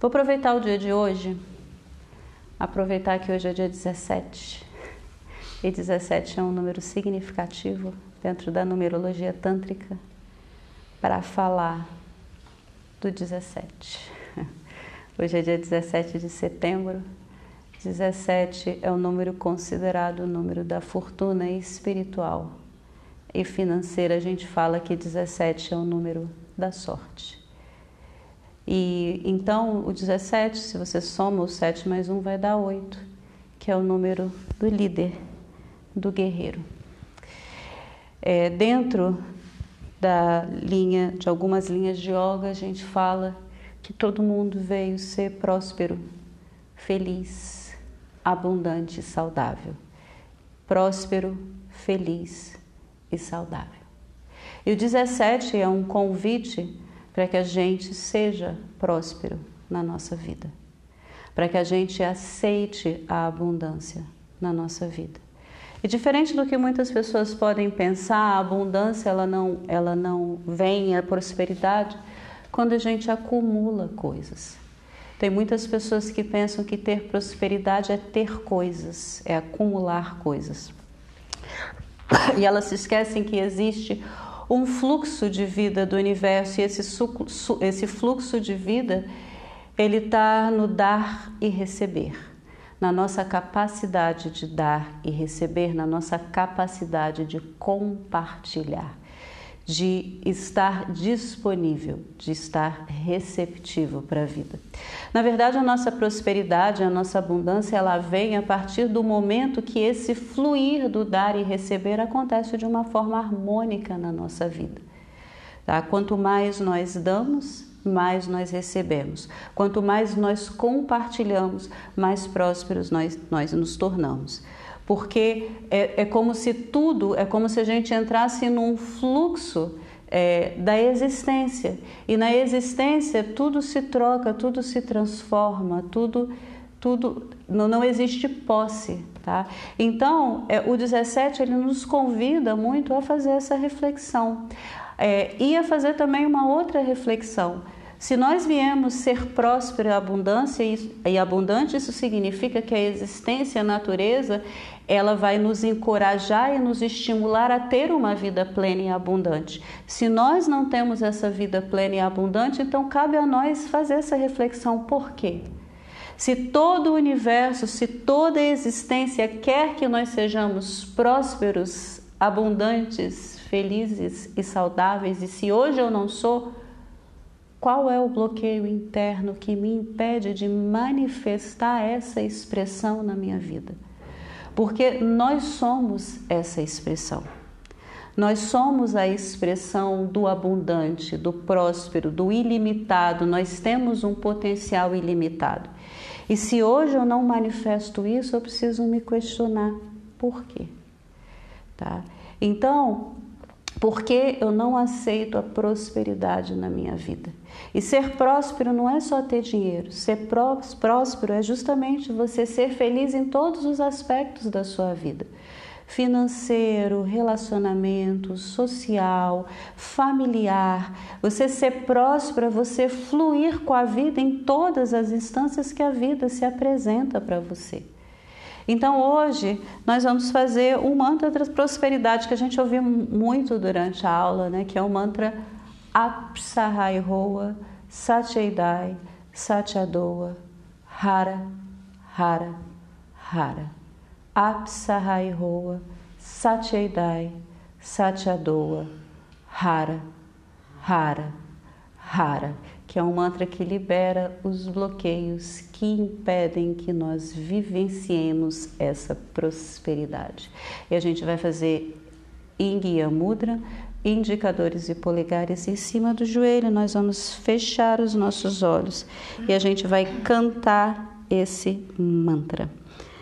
Vou aproveitar o dia de hoje, aproveitar que hoje é dia 17, e 17 é um número significativo dentro da numerologia tântrica, para falar do 17. Hoje é dia 17 de setembro. 17 é o número considerado o número da fortuna espiritual. E financeira, a gente fala que 17 é o número da sorte. E então o 17, se você soma o 7 mais 1, vai dar 8, que é o número do líder, do guerreiro. É, dentro da linha, de algumas linhas de yoga, a gente fala que todo mundo veio ser próspero, feliz, abundante e saudável. Próspero, feliz e saudável. E o 17 é um convite para que a gente seja próspero na nossa vida, para que a gente aceite a abundância na nossa vida. E diferente do que muitas pessoas podem pensar, a abundância ela não, ela não vem, a prosperidade, quando a gente acumula coisas. Tem muitas pessoas que pensam que ter prosperidade é ter coisas, é acumular coisas. E elas se esquecem que existe um fluxo de vida do universo e esse, esse fluxo de vida ele está no dar e receber, na nossa capacidade de dar e receber, na nossa capacidade de compartilhar de estar disponível, de estar receptivo para a vida. Na verdade, a nossa prosperidade, a nossa abundância, ela vem a partir do momento que esse fluir do dar e receber acontece de uma forma harmônica na nossa vida. Tá? Quanto mais nós damos, mais nós recebemos. Quanto mais nós compartilhamos, mais prósperos nós, nós nos tornamos porque é, é como se tudo, é como se a gente entrasse num fluxo é, da existência. E na existência tudo se troca, tudo se transforma, tudo, tudo não, não existe posse. Tá? Então, é, o 17 ele nos convida muito a fazer essa reflexão é, e a fazer também uma outra reflexão. Se nós viemos ser próspero e abundância e abundante, isso significa que a existência, a natureza, ela vai nos encorajar e nos estimular a ter uma vida plena e abundante. Se nós não temos essa vida plena e abundante, então cabe a nós fazer essa reflexão: por quê? Se todo o universo, se toda a existência quer que nós sejamos prósperos, abundantes, felizes e saudáveis, e se hoje eu não sou, qual é o bloqueio interno que me impede de manifestar essa expressão na minha vida? porque nós somos essa expressão. Nós somos a expressão do abundante, do próspero, do ilimitado, nós temos um potencial ilimitado. E se hoje eu não manifesto isso, eu preciso me questionar por quê. Tá? Então, porque eu não aceito a prosperidade na minha vida. E ser próspero não é só ter dinheiro, ser próspero é justamente você ser feliz em todos os aspectos da sua vida financeiro, relacionamento, social, familiar. Você ser próspero é você fluir com a vida em todas as instâncias que a vida se apresenta para você. Então hoje nós vamos fazer um mantra da prosperidade que a gente ouviu muito durante a aula, né? que é o mantra Apsahai Roa Satyedai Satyadoa Hara Hara Hara Apsahai Roa Satyedai Satyadoa Hara Hara Hara é um mantra que libera os bloqueios que impedem que nós vivenciemos essa prosperidade. E a gente vai fazer Inguia Mudra, indicadores e polegares em cima do joelho, nós vamos fechar os nossos olhos e a gente vai cantar esse mantra.